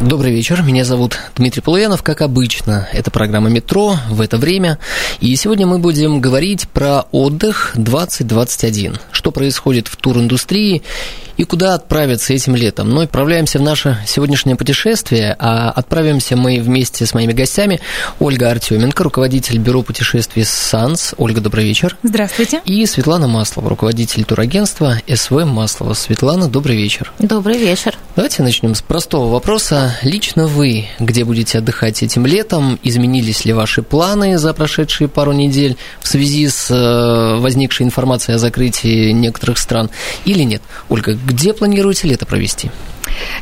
Добрый вечер, меня зовут Дмитрий Полуянов, как обычно. Это программа «Метро» в это время. И сегодня мы будем говорить про отдых 2021. Что происходит в туриндустрии и куда отправиться этим летом. Но отправляемся в наше сегодняшнее путешествие, а отправимся мы вместе с моими гостями. Ольга Артеменко, руководитель бюро путешествий «САНС». Ольга, добрый вечер. Здравствуйте. И Светлана Маслова, руководитель турагентства СВ Маслова. Светлана, добрый вечер. Добрый вечер. Давайте начнем с простого вопроса. Лично вы, где будете отдыхать этим летом? Изменились ли ваши планы за прошедшие пару недель в связи с э, возникшей информацией о закрытии некоторых стран или нет? Ольга, где планируете лето провести?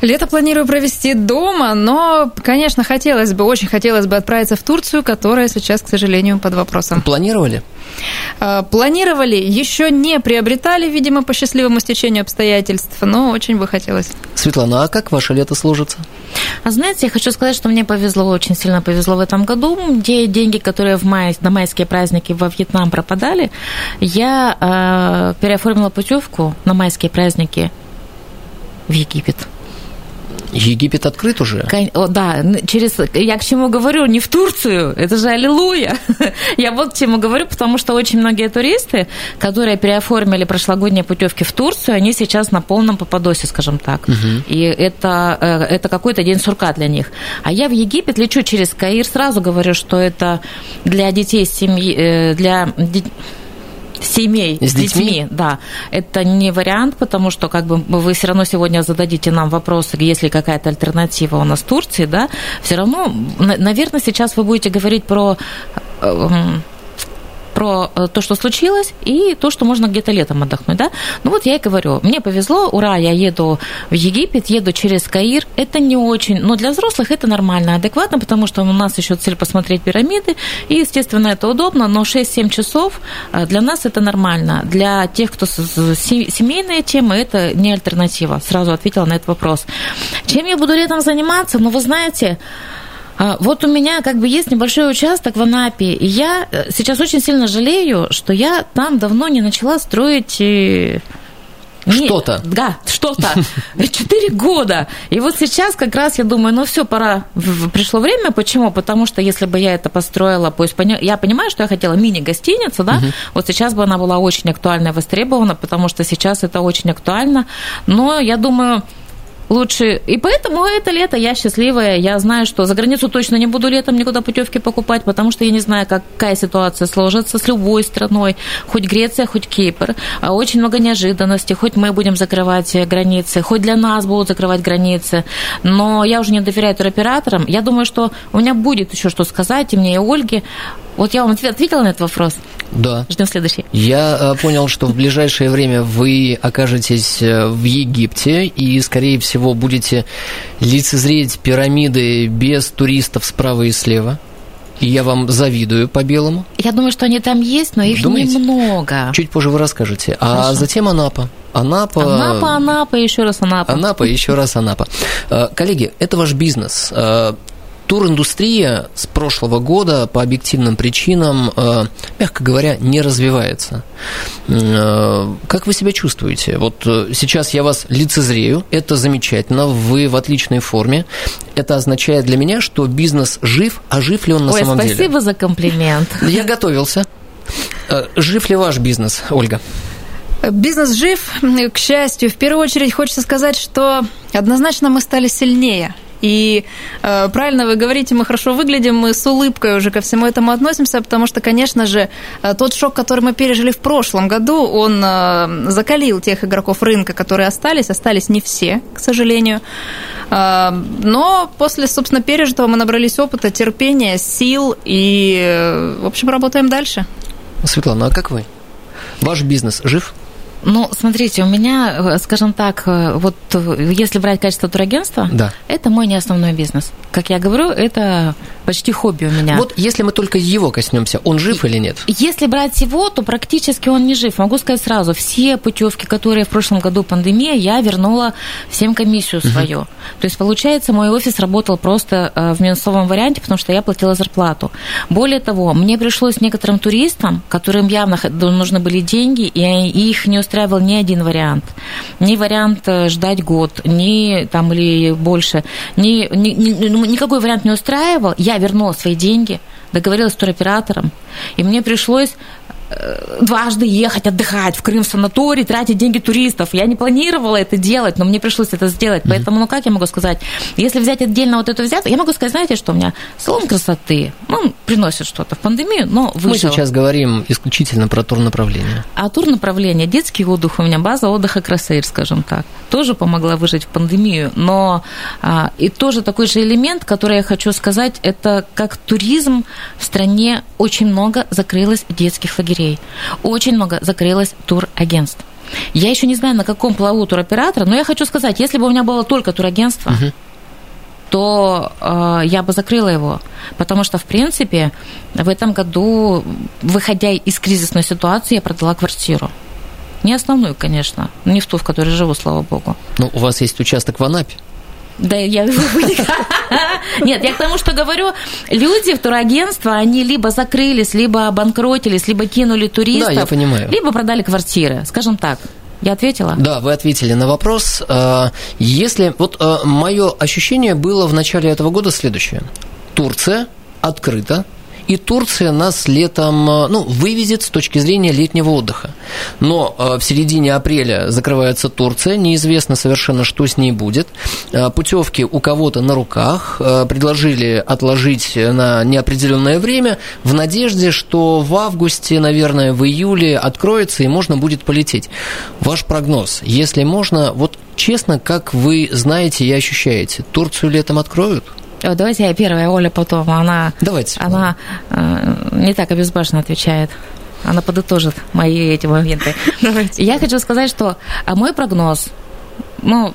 Лето планирую провести дома, но, конечно, хотелось бы, очень хотелось бы отправиться в Турцию, которая сейчас, к сожалению, под вопросом. Планировали? А, планировали, еще не приобретали, видимо, по счастливому стечению обстоятельств, но очень бы хотелось. Светлана, а как ваше лето сложится? А знаете, я хочу сказать, что мне повезло, очень сильно повезло в этом году. Те деньги, которые в мае, на майские праздники во Вьетнам пропадали, я э, переоформила путевку на майские праздники в Египет. Египет открыт уже? О, да, через, я к чему говорю, не в Турцию, это же аллилуйя. Я вот к чему говорю, потому что очень многие туристы, которые переоформили прошлогодние путевки в Турцию, они сейчас на полном попадосе, скажем так. Угу. И это, это какой-то день сурка для них. А я в Египет лечу через Каир, сразу говорю, что это для детей семьи, для семей с, с детьми? детьми, да, это не вариант, потому что как бы вы все равно сегодня зададите нам вопросы, есть ли какая-то альтернатива у нас в Турции, да, все равно, наверное, сейчас вы будете говорить про эм, про э, то, что случилось, и то, что можно где-то летом отдохнуть, да. Ну вот я и говорю, мне повезло, ура, я еду в Египет, еду через Каир, это не очень, но для взрослых это нормально, адекватно, потому что у нас еще цель посмотреть пирамиды, и, естественно, это удобно, но 6-7 часов э, для нас это нормально. Для тех, кто семейные темы, это не альтернатива. Сразу ответила на этот вопрос. Чем я буду летом заниматься? Ну, вы знаете, вот у меня как бы есть небольшой участок в Анапе, и я э, сейчас очень сильно жалею, что я там давно не начала строить э, что-то. Да, что-то. Четыре года. И вот сейчас как раз я думаю, ну все, пора. Пришло время. Почему? Потому что если бы я это построила, пусть я понимаю, что я хотела мини-гостиницу, да, угу. вот сейчас бы она была очень актуальна и востребована, потому что сейчас это очень актуально. Но я думаю, лучше. И поэтому это лето я счастливая. Я знаю, что за границу точно не буду летом никуда путевки покупать, потому что я не знаю, какая ситуация сложится с любой страной. Хоть Греция, хоть Кипр. А очень много неожиданностей. Хоть мы будем закрывать границы, хоть для нас будут закрывать границы. Но я уже не доверяю туроператорам. Я думаю, что у меня будет еще что сказать и мне, и Ольге. Вот я вам ответила на этот вопрос. Да. Ждем следующий. Я э, понял, что в ближайшее время вы окажетесь э, в Египте и, скорее всего, будете лицезреть пирамиды без туристов справа и слева. И я вам завидую по белому. Я думаю, что они там есть, но их Думаете? немного. Чуть позже вы расскажете. А Хорошо. А затем Анапа. Анапа. Анапа, Анапа, еще раз Анапа. Анапа, еще раз Анапа. Э, коллеги, это ваш бизнес туриндустрия с прошлого года по объективным причинам, э, мягко говоря, не развивается. Э, как вы себя чувствуете? Вот э, сейчас я вас лицезрею, это замечательно, вы в отличной форме. Это означает для меня, что бизнес жив, а жив ли он на Ой, самом спасибо деле? спасибо за комплимент. Я готовился. Жив ли ваш бизнес, Ольга? Бизнес жив, к счастью. В первую очередь хочется сказать, что однозначно мы стали сильнее. И э, правильно вы говорите, мы хорошо выглядим, мы с улыбкой уже ко всему этому относимся, потому что, конечно же, э, тот шок, который мы пережили в прошлом году, он э, закалил тех игроков рынка, которые остались. Остались не все, к сожалению. Э, но после, собственно, пережитого мы набрались опыта, терпения, сил и, э, в общем, работаем дальше. Светлана, а как вы? Ваш бизнес жив? Ну, смотрите, у меня, э, скажем так, э, вот э, если брать качество турагентства, Да. это мой не основной бизнес. Как я говорю, это почти хобби у меня. Вот если мы только его коснемся, он жив или нет? Если брать его, то практически он не жив. Могу сказать сразу, все путевки, которые в прошлом году пандемия, я вернула всем комиссию свою. То есть, получается, мой офис работал просто в минусовом варианте, потому что я платила зарплату. Более того, мне пришлось некоторым туристам, которым явно нужны были деньги, и и их не устраивал ни один вариант. Ни вариант э, ждать год, ни там или больше, ни, ни- ни- ну, никакой вариант не устраивал. Я вернула свои деньги, договорилась с туроператором, и мне пришлось дважды ехать отдыхать в Крым в санаторий, тратить деньги туристов. Я не планировала это делать, но мне пришлось это сделать. Поэтому, ну как я могу сказать, если взять отдельно вот эту взятку, я могу сказать, знаете, что у меня салон красоты, ну, приносит что-то в пандемию, но Мы выжил. сейчас говорим исключительно про турнаправление. А тур направление, детский отдых у меня, база отдыха Красейр, скажем так, тоже помогла выжить в пандемию. Но а, и тоже такой же элемент, который я хочу сказать, это как туризм в стране очень много закрылось детских лагерей, очень много закрылось турагентств. Я еще не знаю, на каком плаву туроператора, но я хочу сказать, если бы у меня было только турагентство, то э, я бы закрыла его. Потому что, в принципе, в этом году, выходя из кризисной ситуации, я продала квартиру. Не основную, конечно, не в ту, в которой живу, слава богу. Ну, у вас есть участок в Анапе. Да, я... Нет, я к тому, что говорю, люди в турагентство, они либо закрылись, либо обанкротились, либо кинули туристов. Да, я понимаю. Либо продали квартиры, скажем так. Я ответила? Да, вы ответили на вопрос. А, Если вот мое ощущение было в начале этого года следующее: Турция открыта, и Турция нас летом, а, ну, вывезет с точки зрения летнего отдыха. Но а, в середине апреля закрывается Турция, неизвестно совершенно, что с ней будет. А, Путевки у кого-то на руках предложили отложить на неопределенное время в надежде, что в августе, наверное, в июле откроется и можно будет полететь. Ваш прогноз, если можно, вот честно, как вы знаете и ощущаете, Турцию летом откроют? Э, Давайте я первая, Оля потом. Она, Давайте. она э, не так обезбашенно отвечает. Она подытожит мои эти моменты. Я хочу сказать, что а, мой прогноз, ну,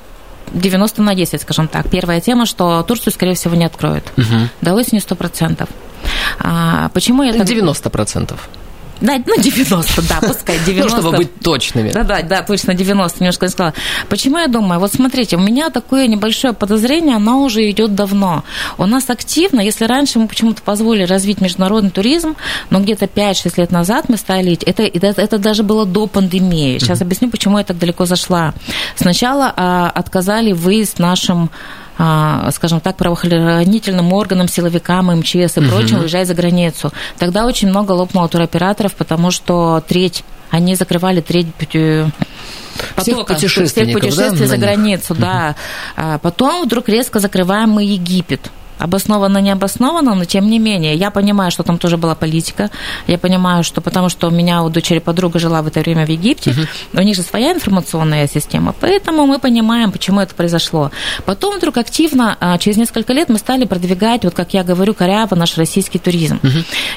90 на 10, скажем так. Первая тема, что Турцию, скорее всего, не откроют. До осени 100%. А, почему я так... 90%. Да, ну, 90, да, пускай 90. Ну, чтобы быть точными. Да, да, да, точно 90, немножко не сказала. Почему я думаю? Вот смотрите, у меня такое небольшое подозрение, оно уже идет давно. У нас активно, если раньше мы почему-то позволили развить международный туризм, но где-то 5-6 лет назад мы стали... Это, это, это даже было до пандемии. Сейчас объясню, почему я так далеко зашла. Сначала а, отказали выезд нашим скажем так, правоохранительным органам, силовикам, МЧС и прочим уезжать за границу. Тогда очень много лопнуло туроператоров, потому что треть, они закрывали треть пути- Всех потока, путешественников, всех путешествий да, за границу, да. А потом вдруг резко закрываем мы Египет. Обоснованно, не обоснованно, но тем не менее, я понимаю, что там тоже была политика. Я понимаю, что потому что у меня у дочери подруга жила в это время в Египте, у них же своя информационная система, поэтому мы понимаем, почему это произошло. Потом вдруг активно, а, через несколько лет мы стали продвигать, вот как я говорю, коряво наш российский туризм.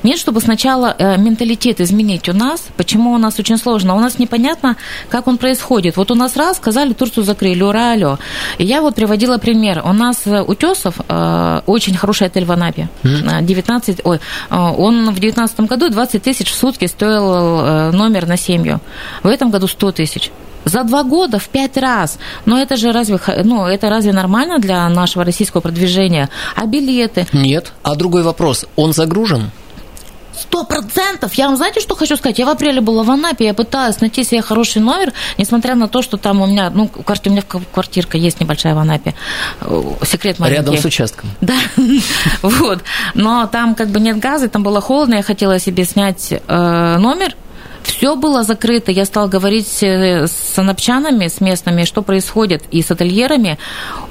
Нет, чтобы сначала э, менталитет изменить у нас, почему у нас очень сложно, у нас непонятно, как он происходит. Вот у нас раз сказали, Турцию закрыли, ура, алло. И я вот приводила пример. У нас э, Утесов э, очень хороший отель в Анапе. Э, 19, ой, э, он в 2019 году 20 тысяч в сутки стоил э, номер на семью. В этом году 100 тысяч. За два года в пять раз. Но это же разве, ну, это разве нормально для нашего российского продвижения? А билеты? Нет. А другой вопрос, он загружен? Сто процентов. Я вам знаете, что хочу сказать? Я в апреле была в Анапе, я пыталась найти себе хороший номер, несмотря на то, что там у меня, ну, у меня в- квартирка есть небольшая в Анапе. Э, Секрет маленький. Рядом с участком. Да, вот. Но там как бы нет газа, там было холодно, я хотела себе снять э, номер. Все было закрыто. Я стала говорить э, с анапчанами, с местными, что происходит, и с ательерами.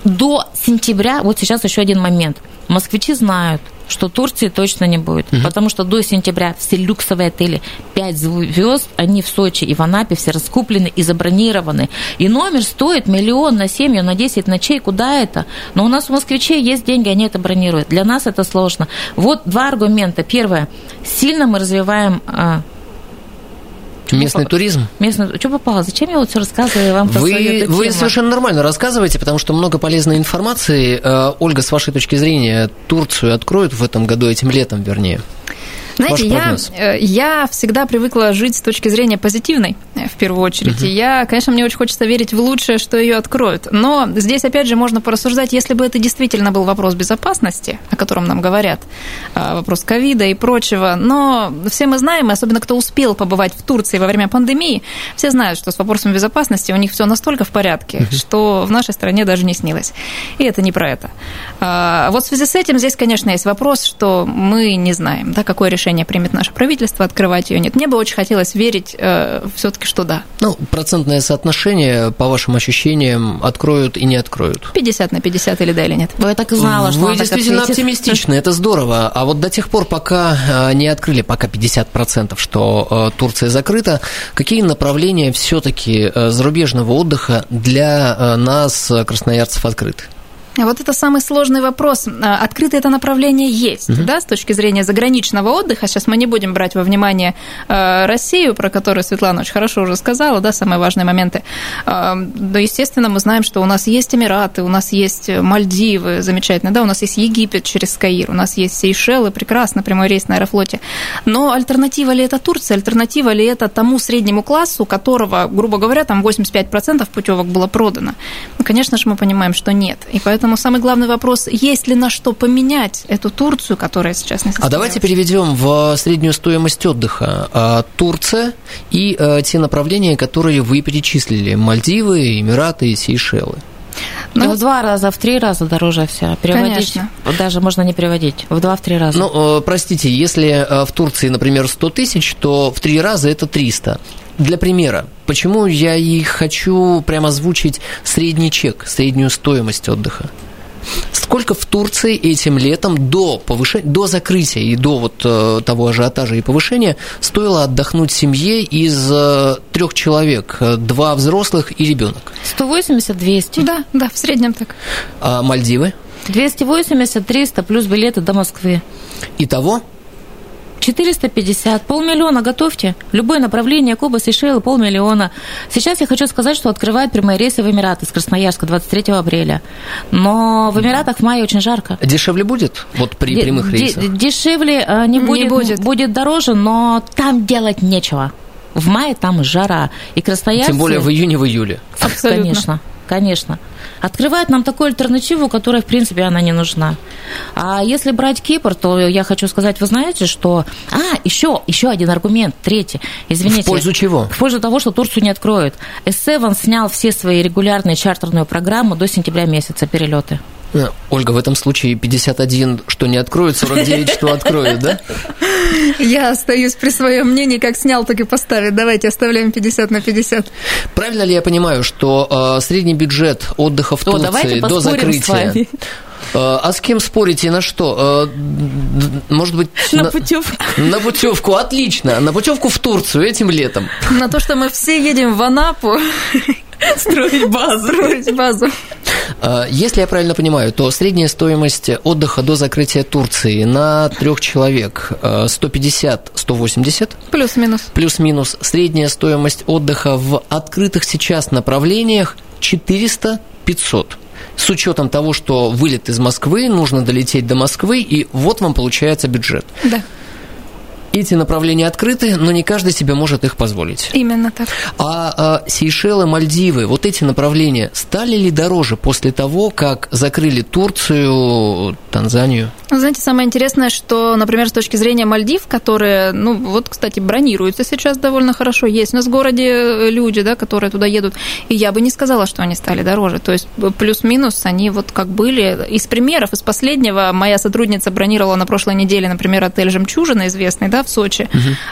До сентября, вот сейчас еще один момент. Москвичи знают, что Турции точно не будет, потому что до сентября все люксовые отели, 5 звезд, они в Сочи и в Анапе все раскуплены и забронированы. И номер стоит миллион на семью, на 10 ночей, куда это? Но у нас у москвичей есть деньги, они это бронируют. Для нас это сложно. Вот два аргумента. Первое, сильно мы развиваем а, Чё Местный попало? туризм? Местный... Что попало? Зачем я вот все рассказываю вам про Вы, вы совершенно нормально рассказываете, потому что много полезной информации. Э, Ольга, с вашей точки зрения, Турцию откроют в этом году, этим летом, вернее? Знаете, я, э, я всегда привыкла жить с точки зрения позитивной, э, в первую очередь. И я, конечно, мне очень хочется верить в лучшее, что ее откроют. Но здесь, опять же, можно порассуждать, если бы это действительно был вопрос безопасности, о котором нам говорят, а, вопрос ковида и прочего. Но все мы знаем, и особенно кто успел побывать в Турции во время пандемии, все знают, что с вопросом безопасности у них все настолько в порядке, что в нашей стране даже не снилось. И это не про это. А, Вот в связи с этим здесь, конечно, есть вопрос, что мы не знаем, да, какое решение примет наше правительство, открывать ее нет. Мне бы очень хотелось верить все-таки, что да. Ну, процентное соотношение, по вашим ощущениям, откроют и не откроют. 50 на 50 или да, или нет. Я так и знала, что Вы действительно оптимистичны, это здорово. А вот до тех пор, пока э, не открыли, пока 50%, что э, Турция закрыта, какие направления все-таки зарубежного отдыха для э, нас, э, красноярцев, открыты? А Вот это самый сложный вопрос. А, Открыто это направление есть, да, с точки зрения заграничного отдыха. Сейчас мы не будем брать во внимание э, Россию, про которую Светлана очень хорошо уже сказала, да, самые важные моменты. Э, Да, естественно, мы знаем, что у нас есть Эмираты, у нас есть Мальдивы, замечательно, да, у нас есть Египет через Каир, у нас есть Сейшелы, прекрасно, прямой рейс на Аэрофлоте. Но альтернатива ли это Турция, альтернатива ли это тому среднему классу, которого, грубо говоря, там 85% путевок было продано? Ну, конечно же, мы понимаем, что нет. И поэтому самый главный вопрос, есть ли на что поменять эту Турцию, которая сейчас не А давайте переведем в среднюю стоимость отдыха А, Турция и э, те направления, которые вы перечислили. Мальдивы, Эмираты, Сейшелы. Ну, в два раза, в три раза дороже все. Переводить Конечно. даже можно не переводить. В два, в три раза. Ну, э, простите, если э, в Турции, например, 100 тысяч, то в три раза это 300. Для примера, почему я и хочу прямо озвучить средний чек, среднюю стоимость отдыха? Сколько в Турции этим летом до, повышения, до закрытия и до вот э, того ажиотажа и повышения стоило отдохнуть семье из э, трех человек, э, два взрослых и ребенок? 180-200. Да, да, в среднем так. А Мальдивы? 280-300 плюс билеты до Москвы. Итого 450, полмиллиона готовьте. Любое направление, Куба, Сейшелы, полмиллиона. Сейчас я хочу сказать, что открывают прямые рейсы в Эмираты с Красноярска 23 апреля. Но в Эмиратах в мае очень жарко. дешевле будет вот при Де- прямых де- рейсах? Дешевле э, не Не будет, будет. будет дороже, но там делать нечего. В мае там жара. И красноярцы... Тем более в июне, в июле. Абсолютно. Конечно, конечно. Открывает нам такую альтернативу, которая, в принципе, она не нужна. А если брать Кипр, то я хочу сказать, вы знаете, что... А, еще, еще один аргумент, третий. Извините. В пользу чего? В пользу того, что Турцию не откроют. S7 снял все свои регулярные чартерные программы до сентября месяца перелеты. Э, Ольга, в этом случае 51, что не откроют, 49, что откроют, да? Я остаюсь при своем мнении, как снял, так и поставит. Давайте оставляем 50 на 50. Правильно ли я понимаю, что э, средний бюджет отдыха в То давайте Турции до поспорим с закрытия... вами. Э, а с кем спорите и на что? Э, может быть... На путевку. На путевку, отлично. На путевку в Турцию этим летом. На то, что мы все едем в Анапу Строить базу. строить базу. Э, Если я правильно понимаю, то средняя стоимость отдыха до закрытия Турции на трех человек э, 150-180, Плюс-минус. плюс-минус средняя стоимость отдыха в открытых сейчас направлениях 400-500. С учетом того, что вылет из Москвы, нужно долететь до Москвы, и вот вам получается бюджет. Да, Эти направления открыты, но не каждый себе может их позволить. именно так. А, а Сейшелы, Мальдивы, вот эти направления стали ли дороже после того, как закрыли Турцию, Танзанию? Ну, знаете, самое интересное, что, например, с точки зрения Мальдив, которые, ну, вот, кстати, бронируются сейчас довольно хорошо, есть у нас в городе люди, да, которые туда едут, и я бы не сказала, что они стали дороже, то есть плюс-минус они вот как были. Из примеров, из последнего, моя сотрудница бронировала на прошлой неделе, например, отель «Жемчужина», известный, да, в Сочи,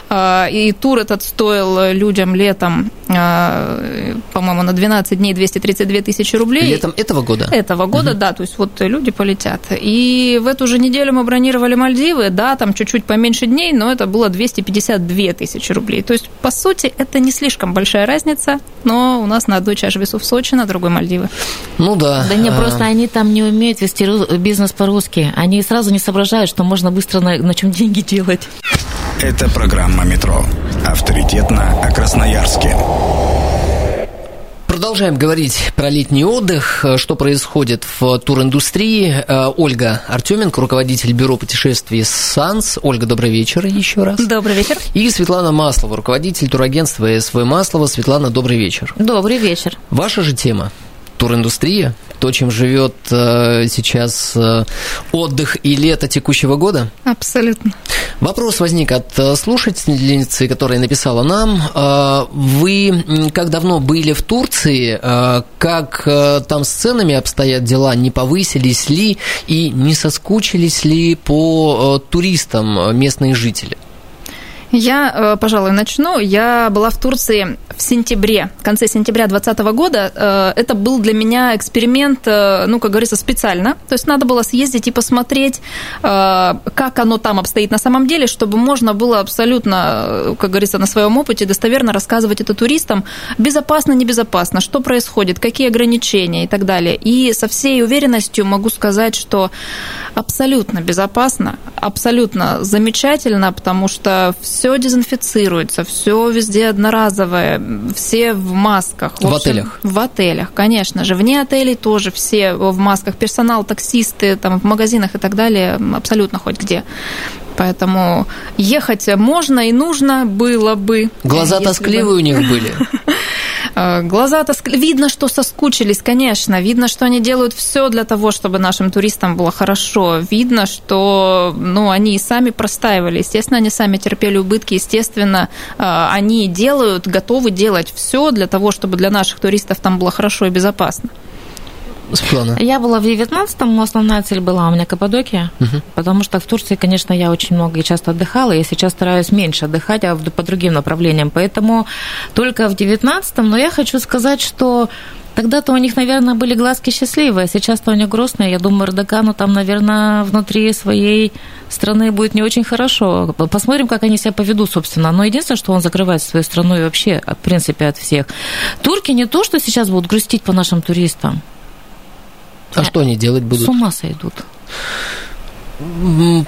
А, и тур этот стоил людям летом, а, по-моему, на 12 дней 232 тысячи рублей. Летом этого года? Этого года, да, то есть вот люди полетят. И в эту же неделю мы бронировали Мальдивы, да, там чуть-чуть поменьше дней, но это было 252 тысячи рублей. То есть, по сути, это не слишком большая разница, но у нас на одной чаше весов Сочи, на другой Мальдивы. Ну да. Да не, А, просто они там не умеют вести бизнес по-русски. Они сразу не соображают, что можно быстро на, на чем деньги делать. Это программа «Метро». Авторитетно о Красноярске. Продолжаем говорить про летний отдых, что происходит в туриндустрии. Э, Ольга Артеменко, руководитель бюро путешествий «САНС». Ольга, добрый вечер еще раз. Добрый вечер. И Светлана Маслова, руководитель турагентства СВ Маслова. Светлана, добрый вечер. Добрый вечер. Ваша же тема – туриндустрия, то, чем живет э, сейчас э, отдых и лето текущего года? Абсолютно. Вопрос возник от э, слушательницы, которая написала нам. Э, вы как давно были в Турции? Э, как там с ценами обстоят дела? Не повысились ли и не соскучились ли по туристам местные жители? Я, э, пожалуй, начну. Я была в Турции в сентябре, в конце сентября 2020 года. Э, это был для меня эксперимент, э, ну, как говорится, специально. То есть надо было съездить и посмотреть, как оно там обстоит на самом деле, чтобы можно было абсолютно, как говорится, на своем опыте достоверно рассказывать это туристам, безопасно, небезопасно, что происходит, какие ограничения и так далее. И со всей уверенностью могу сказать, что абсолютно безопасно, абсолютно замечательно, потому что все все дезинфицируется, все везде одноразовое, все в масках. В, в общем, отелях? В отелях, конечно же. Вне отелей тоже все в масках. Персонал, таксисты, там, в магазинах и так далее, абсолютно хоть где. Поэтому ехать можно и нужно было бы. Глаза тоскливые бы... у них были. Э, глаза тоск... Видно, что соскучились, конечно. Видно, что они делают все для того, чтобы нашим туристам было хорошо. Видно, что ну, они и сами простаивали. Естественно, они сами терпели убытки. Естественно, э, они делают, готовы делать все для того, чтобы для наших туристов там было хорошо и безопасно. Светлана? Я была в 19-м, основная цель была у меня Каппадокия, угу. потому что в Турции, конечно, я очень много и часто отдыхала, я сейчас стараюсь меньше отдыхать, а по другим направлениям, поэтому только в 19-м, но я хочу сказать, что Тогда-то у них, наверное, были глазки счастливые, а сейчас-то у них грустные. Я думаю, Эрдогану там, наверное, внутри своей страны будет не очень хорошо. Посмотрим, как они себя поведут, собственно. Но единственное, что он закрывает свою страну и вообще, в принципе, от всех. Турки не то, что сейчас будут грустить по нашим туристам. А что они делать будут? С ума сойдут.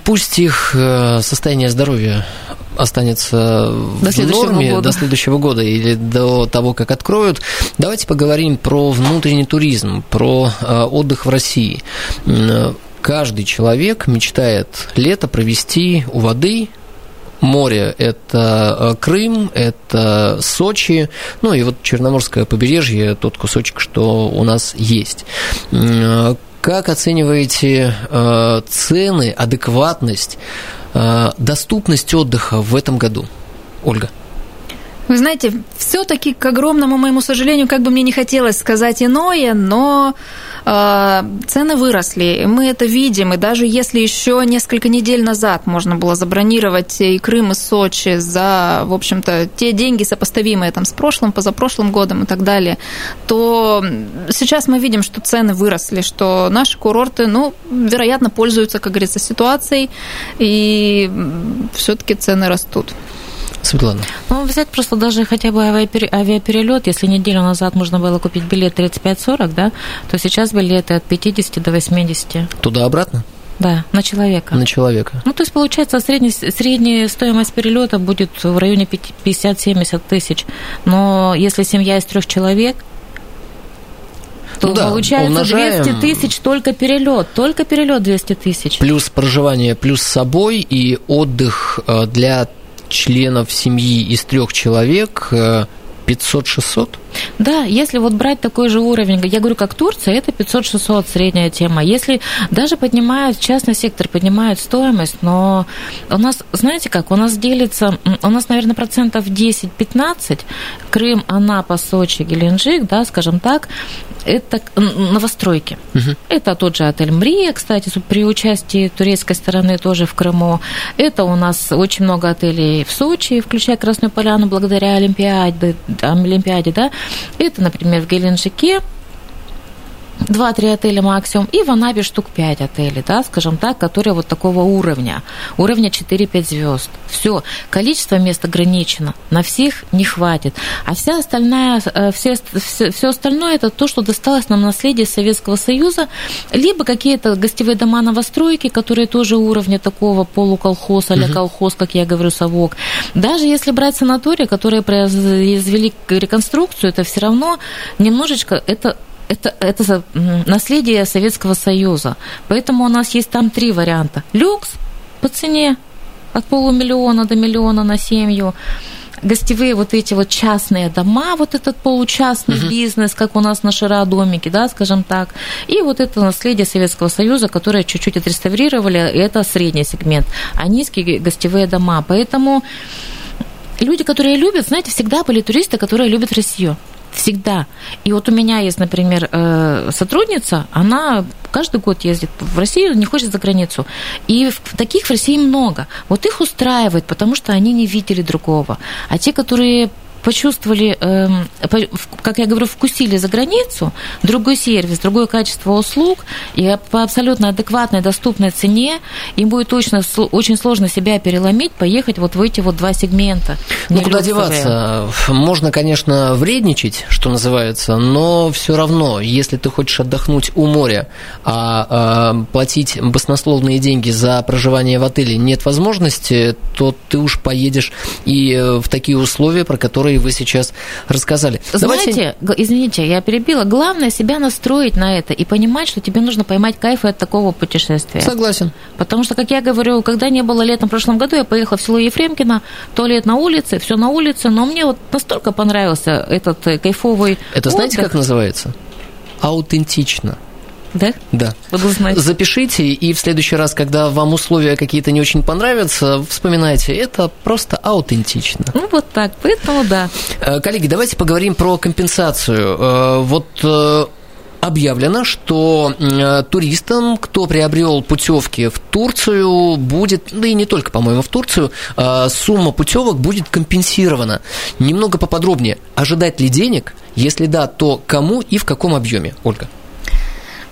Пусть их э, состояние здоровья останется до в норме года. до следующего года или до того, как откроют. Давайте поговорим про внутренний туризм, про э, отдых в России. Каждый человек мечтает лето провести у воды, море – это э, Крым, это Сочи, ну и вот Черноморское побережье, тот кусочек, что у нас есть. Э, как оцениваете э, цены, адекватность, доступность отдыха в этом году, Ольга? Вы знаете, все-таки, к огромному моему сожалению, как бы мне не хотелось сказать иное, но э, цены выросли. Мы это видим. И даже если еще несколько недель назад можно было забронировать и Крым, и Сочи за, в общем-то, те деньги, сопоставимые там, с прошлым, позапрошлым годом и так далее, то сейчас мы видим, что цены выросли, что наши курорты, ну, вероятно, пользуются, как говорится, ситуацией, и все-таки цены растут. Светлана. Ну, взять просто даже хотя бы авиаперелет, если неделю назад можно было купить билет 35-40, да, то сейчас билеты от 50 до 80. Туда-обратно? Да, на человека. На человека. Ну, то есть, получается, средний, средняя стоимость перелета будет в районе 50-70 тысяч. Но если семья из трех человек, то ну да, получается умножаем... 200 тысяч только перелет, только перелет 200 тысяч. Плюс проживание, плюс с собой и отдых э, для членов семьи из трех человек 500-600? Да, если вот брать такой же уровень, я говорю, как Турция, это 500-600 средняя тема. Если даже поднимают, частный сектор поднимает стоимость, но у нас, знаете как, у нас делится, у нас, наверное, процентов 10-15, Крым, Анапа, Сочи, Геленджик, да, скажем так, это новостройки. Угу. Это тот же отель Мрия, кстати, при участии турецкой стороны тоже в Крыму. Это у нас очень много отелей в Сочи, включая Красную Поляну, благодаря Олимпиаде, Олимпиаде да. Это, например, в Геленджике 2-3 отеля максимум, и в Анапе штук 5 отелей, да, скажем так, которые вот такого уровня, уровня 4-5 звезд. Все, количество мест ограничено, на всех не хватит. А вся остальная, э, все, все, все остальное это то, что досталось нам наследие Советского Союза, либо какие-то гостевые дома новостройки, которые тоже уровня такого полуколхоза, а колхоз, как я говорю, совок. Даже если брать санатории, которые произвели реконструкцию, это все равно немножечко это это, это наследие Советского Союза. Поэтому у нас есть там три варианта. Люкс по цене от полумиллиона до миллиона на семью гостевые вот эти вот частные дома, вот этот получастный uh-huh. бизнес, как у нас на Шира-домике, да, скажем так, и вот это наследие Советского Союза, которое чуть-чуть отреставрировали, это средний сегмент, а низкие гостевые дома. Поэтому люди, которые любят, знаете, всегда были туристы, которые любят Россию. Всегда. И вот у меня есть, например, э, сотрудница, она каждый год ездит в Россию, не хочет за границу. И таких в России много. Вот их устраивает, потому что они не видели другого. А те, которые почувствовали, эм, как я говорю, вкусили за границу, другой сервис, другое качество услуг, и по абсолютно адекватной, доступной цене им будет точно очень сложно себя переломить, поехать вот в эти вот два сегмента. Ну, куда деваться? Можно, конечно, вредничать, что называется, но все равно, если ты хочешь отдохнуть у моря, а, а платить баснословные деньги за проживание в отеле нет возможности, то ты уж поедешь и э, в такие условия, про которые которые вы сейчас рассказали. Знаете, Давайте... извините, я перебила. Главное себя настроить на это и понимать, что тебе нужно поймать кайф от такого путешествия. Согласен. Потому что, как я говорю, когда не было летом в прошлом году, я поехала в село Ефремкино, туалет на улице, все на улице, но мне вот настолько понравился этот э, кайфовый Это знаете, отдых. как называется? Аутентично. Да? Да. Буду знать. Запишите, и в следующий раз, когда вам условия какие-то не очень понравятся, вспоминайте, это просто аутентично. Ну, вот так, поэтому да. Э, коллеги, давайте поговорим про компенсацию. Э, вот э, объявлено, что туристам, кто приобрел путевки в Турцию, будет, да и не только, по-моему, в Турцию, сумма путевок будет компенсирована. Немного поподробнее, ожидать ли денег? Если да, то кому и в каком объеме? Ольга.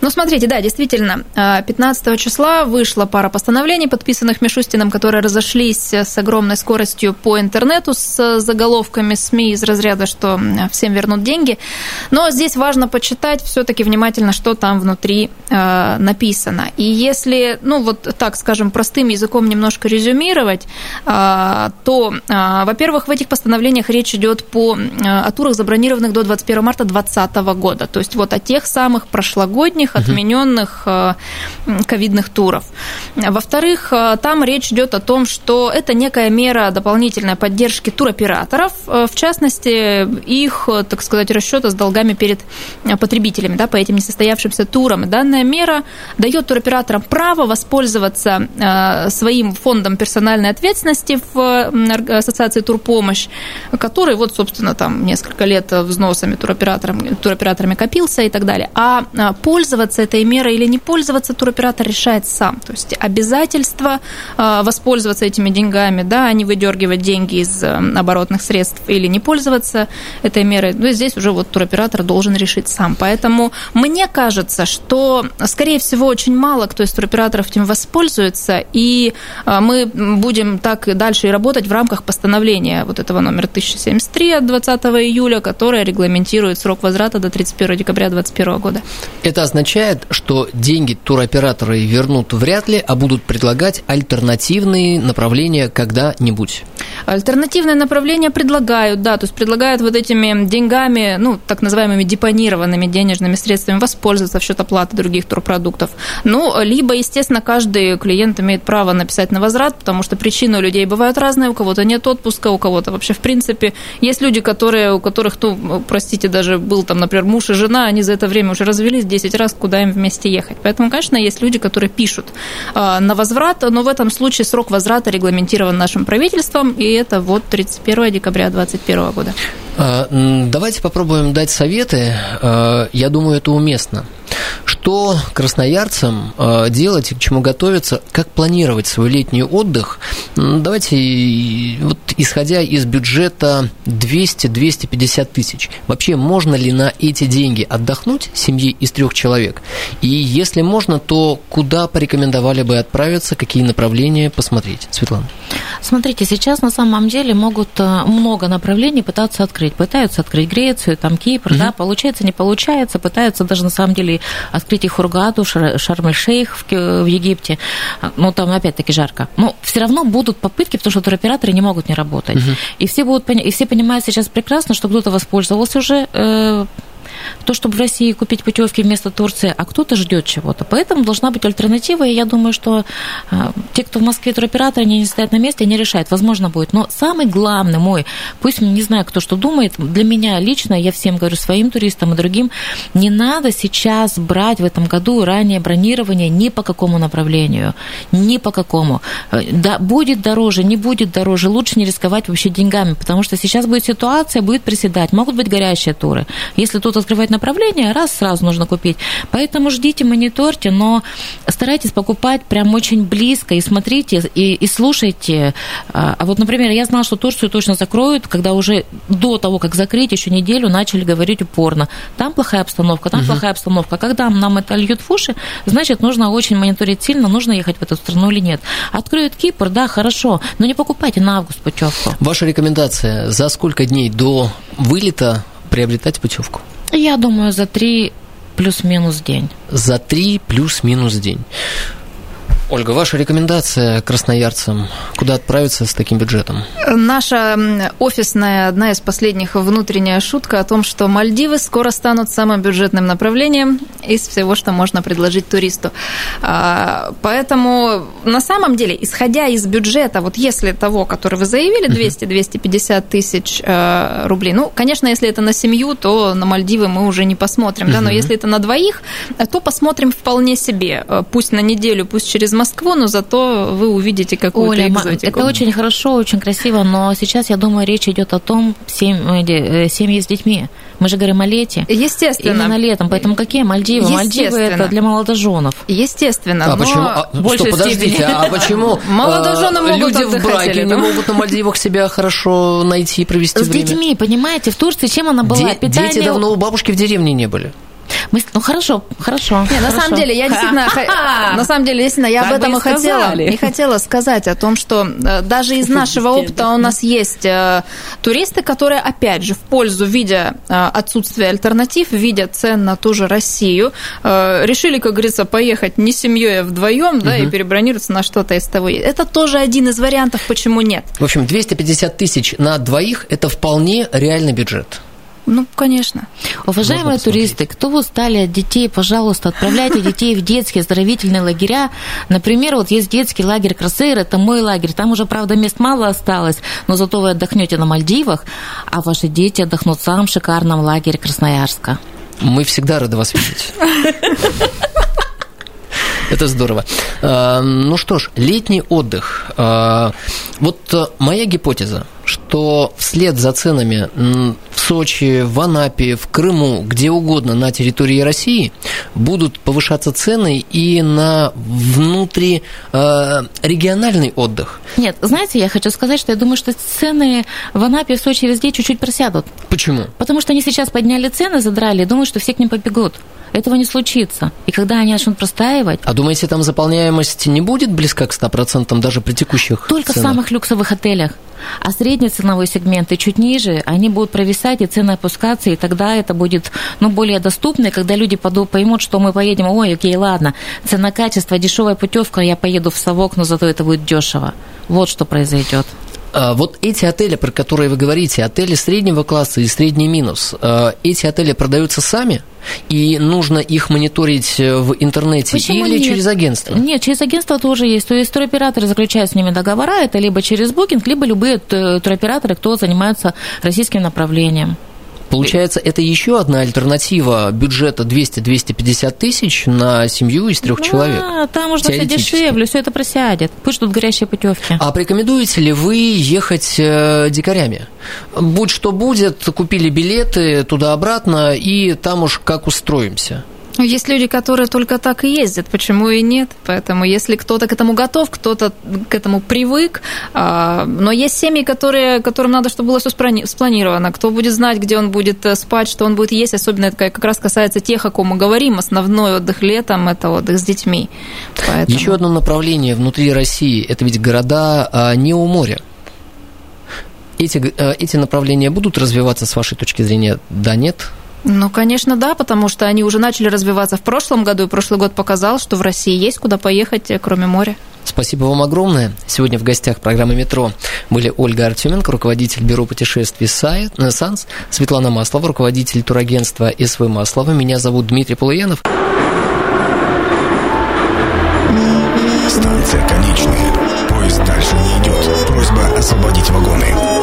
Ну, смотрите, да, действительно, 15 а, числа вышла пара постановлений, подписанных Мишустином, которые разошлись с огромной скоростью по интернету с заголовками СМИ из разряда, что всем вернут деньги. Но здесь важно почитать все-таки внимательно, что там внутри а, написано. И если, ну, вот так, скажем, простым языком немножко резюмировать, а, то, во-первых, в этих постановлениях речь идет по, о турах, забронированных до 21 марта 2020 года. То есть вот о тех самых прошлогодних других отмененных э, ковидных туров. Во-вторых, э, там речь идет о том, что это некая мера дополнительной поддержки туроператоров, э, в частности, их, так сказать, расчета с долгами перед потребителями да, по этим несостоявшимся турам. Данная мера дает туроператорам право воспользоваться своим фондом персональной ответственности в Ассоциации Турпомощь, который вот, собственно, там несколько лет взносами туроператорами, туроператорами копился и так далее. А пользоваться пользоваться этой мерой или не пользоваться, туроператор решает сам. То есть обязательство а, воспользоваться этими деньгами, да, а не выдергивать деньги из э, оборотных средств или не пользоваться этой мерой, ну, здесь уже вот туроператор должен решить сам. Поэтому мне кажется, что, скорее всего, очень мало кто из туроператоров этим воспользуется, и а, мы будем так и дальше и работать в рамках постановления вот этого номера 1073 от 20 июля, которое регламентирует срок возврата до 31 декабря 2021 года. Это означает, означает, что деньги туроператоры вернут вряд ли, а будут предлагать альтернативные направления когда-нибудь. Альтернативные направления предлагают, да, то есть предлагают вот этими деньгами, ну, так называемыми депонированными денежными средствами воспользоваться в счет оплаты других турпродуктов. Ну, либо, естественно, каждый клиент имеет право написать на возврат, потому что причины у людей бывают разные, у кого-то нет отпуска, у кого-то вообще, в принципе, есть люди, которые, у которых, ну, простите, даже был там, например, муж и жена, они за это время уже развелись 10 раз, куда им вместе ехать. Поэтому, конечно, есть люди, которые пишут а, на возврат, но в этом случае срок возврата регламентирован нашим правительством, и это вот 31 декабря 2021 года. А, давайте попробуем дать советы. А, я думаю, это уместно. Что красноярцам делать и к чему готовиться, как планировать свой летний отдых, Давайте, вот исходя из бюджета 200-250 тысяч, вообще можно ли на эти деньги отдохнуть семье из трех человек? И если можно, то куда порекомендовали бы отправиться, какие направления посмотреть? Светлана. Смотрите, сейчас на самом деле могут э, много направлений пытаться открыть. Пытаются открыть Грецию, там Кипр, угу. да, получается, не получается, пытаются даже на самом деле открыть и Хургаду, Шарм-эль-Шейх в, в Египте. Ну, там опять-таки жарко. Но все равно будут попытки, потому что туроператоры не могут не работать. Угу. И все будут и все понимают сейчас прекрасно, что кто-то воспользовался уже э, то, чтобы в России купить путевки вместо Турции, а кто-то ждет чего-то. Поэтому должна быть альтернатива, и я думаю, что э, те, кто в Москве туроператоры, они не стоят на месте, они решают, возможно, будет. Но самый главный мой, пусть не знаю, кто что думает, для меня лично, я всем говорю, своим туристам и другим, не надо сейчас брать в этом году раннее бронирование ни по какому направлению, ни по какому. Да, будет дороже, не будет дороже, лучше не рисковать вообще деньгами, потому что сейчас будет ситуация, будет приседать, могут быть горящие туры. Если тут открывать направление, раз сразу нужно купить. Поэтому ждите, мониторьте, но старайтесь покупать прям очень близко и смотрите, и, и слушайте. А, а вот, например, я знала, что Турцию точно закроют, когда уже до того, как закрыть, еще неделю начали говорить упорно. Там плохая обстановка, там угу. плохая обстановка. Когда нам это льют в уши, значит, нужно очень мониторить сильно, нужно ехать в эту страну или нет. Откроют Кипр, да, хорошо, но не покупайте на август путевку. Ваша рекомендация, за сколько дней до вылета приобретать путевку? Я думаю, за три плюс-минус день. За три плюс-минус день. Ольга, ваша рекомендация красноярцам, куда отправиться с таким бюджетом? Наша офисная, одна из последних внутренняя шутка о том, что Мальдивы скоро станут самым бюджетным направлением из всего, что можно предложить туристу. А, поэтому на самом деле, исходя из бюджета, вот если того, который вы заявили, 200-250 тысяч э, рублей, ну, конечно, если это на семью, то на Мальдивы мы уже не посмотрим, да, но если это на двоих, то посмотрим вполне себе. Э, пусть на неделю, пусть через Москву, но зато вы увидите какую-то Оля, экзотику. Это очень хорошо, очень красиво, но сейчас, я думаю, речь идет о том, семьи, э, семьи с детьми. Мы же говорим о лете. Естественно. Именно летом. Поэтому какие Мальдивы? Мальдивы это для молодоженов. Естественно. А но почему? А, больше стоп, подождите, а почему молодожены могут люди в браке не могут на Мальдивах себя хорошо найти и провести С время? С детьми, понимаете, в Турции чем она была? Де- Питание... Дети давно у бабушки в деревне не были. Мы, ну хорошо, хорошо. Не, на самом деле, я действительно, на самом деле, действительно, я об этом и хотела, и хотела сказать о том, что э, даже из нашего опыта у нас есть э, туристы, которые, опять же, в пользу, видя э, отсутствие альтернатив, видя цен на ту же Россию, решили, как говорится, поехать не семьей, а вдвоем, да, и перебронироваться на что-то из того. Это тоже один из вариантов, почему нет. В общем, 250 тысяч на двоих – это вполне реальный бюджет. Ну, конечно. Уважаемые туристы, кто устали от детей, пожалуйста, отправляйте детей в детские оздоровительные лагеря. Например, вот есть детский лагерь Красейр, это мой лагерь. Там уже, правда, мест мало осталось, но зато вы отдохнете на Мальдивах, а ваши дети отдохнут в самом шикарном лагере Красноярска. Мы всегда рады вас видеть. Это здорово. А, ну что ж, летний отдых. А, вот э, моя гипотеза, что вслед за ценами в Сочи, в Анапе, в Крыму, где угодно на территории России будут повышаться цены и на внутрирегиональный отдых. Нет, знаете, я хочу сказать, что я думаю, что цены в Анапе, в Сочи везде чуть-чуть просядут. Почему? Потому что они сейчас подняли цены, задрали, и думают, что все к ним побегут. Этого не случится. И когда они начнут простаивать... А думаете, там заполняемость не будет близка к 100% даже при текущих Только ценах? в самых люксовых отелях. А средний ценовой сегмент и чуть ниже, они будут провисать, и цены опускаться, и тогда это будет ну, более доступно, и когда люди поймут, что мы поедем, ой, окей, ладно, цена-качество, дешевая путевка, я поеду в совок, но зато это будет дешево. Вот что произойдет. А, вот эти отели, про которые вы говорите, отели среднего класса и средний минус, а, эти отели продаются сами? И нужно их мониторить э, в интернете Почему или нет? через агентство? Нет, через агентство тоже есть. То есть туроператоры заключают с ними договора, это либо через букинг, либо любые туроператоры, кто занимается российским направлением. Получается, это еще одна альтернатива бюджета 200-250 тысяч на семью из трех да, человек. там можно все дешевле, все это просядет. Пусть ждут горящие путевки. А порекомендуете ли вы ехать э, дикарями? Будь что будет, купили билеты туда-обратно, и там уж как устроимся. Ну, есть люди, которые только так и ездят, почему и нет? Поэтому если кто-то к этому готов, кто-то к этому привык, а, но есть семьи, которые, которым надо, чтобы было все спланировано. Кто будет знать, где он будет э, спать, что он будет есть, особенно это как раз касается тех, о ком мы говорим. Основной отдых летом – это отдых с детьми. Поэтому... Еще одно направление внутри России – это ведь города а, не у моря. Эти, э, эти направления будут развиваться с вашей точки зрения? Да, нет? Ну, конечно, да, потому что они уже начали развиваться в прошлом году, и прошлый год показал, что в России есть куда поехать, э, кроме моря. Спасибо вам огромное. Сегодня в гостях программы «Метро» были Ольга Артеменко, руководитель бюро путешествий э, «Санс», Светлана Маслова, руководитель турагентства «СВ Маслова». Меня зовут Дмитрий Полуянов. Станция конечная. Поезд дальше не идет. Просьба освободить вагоны.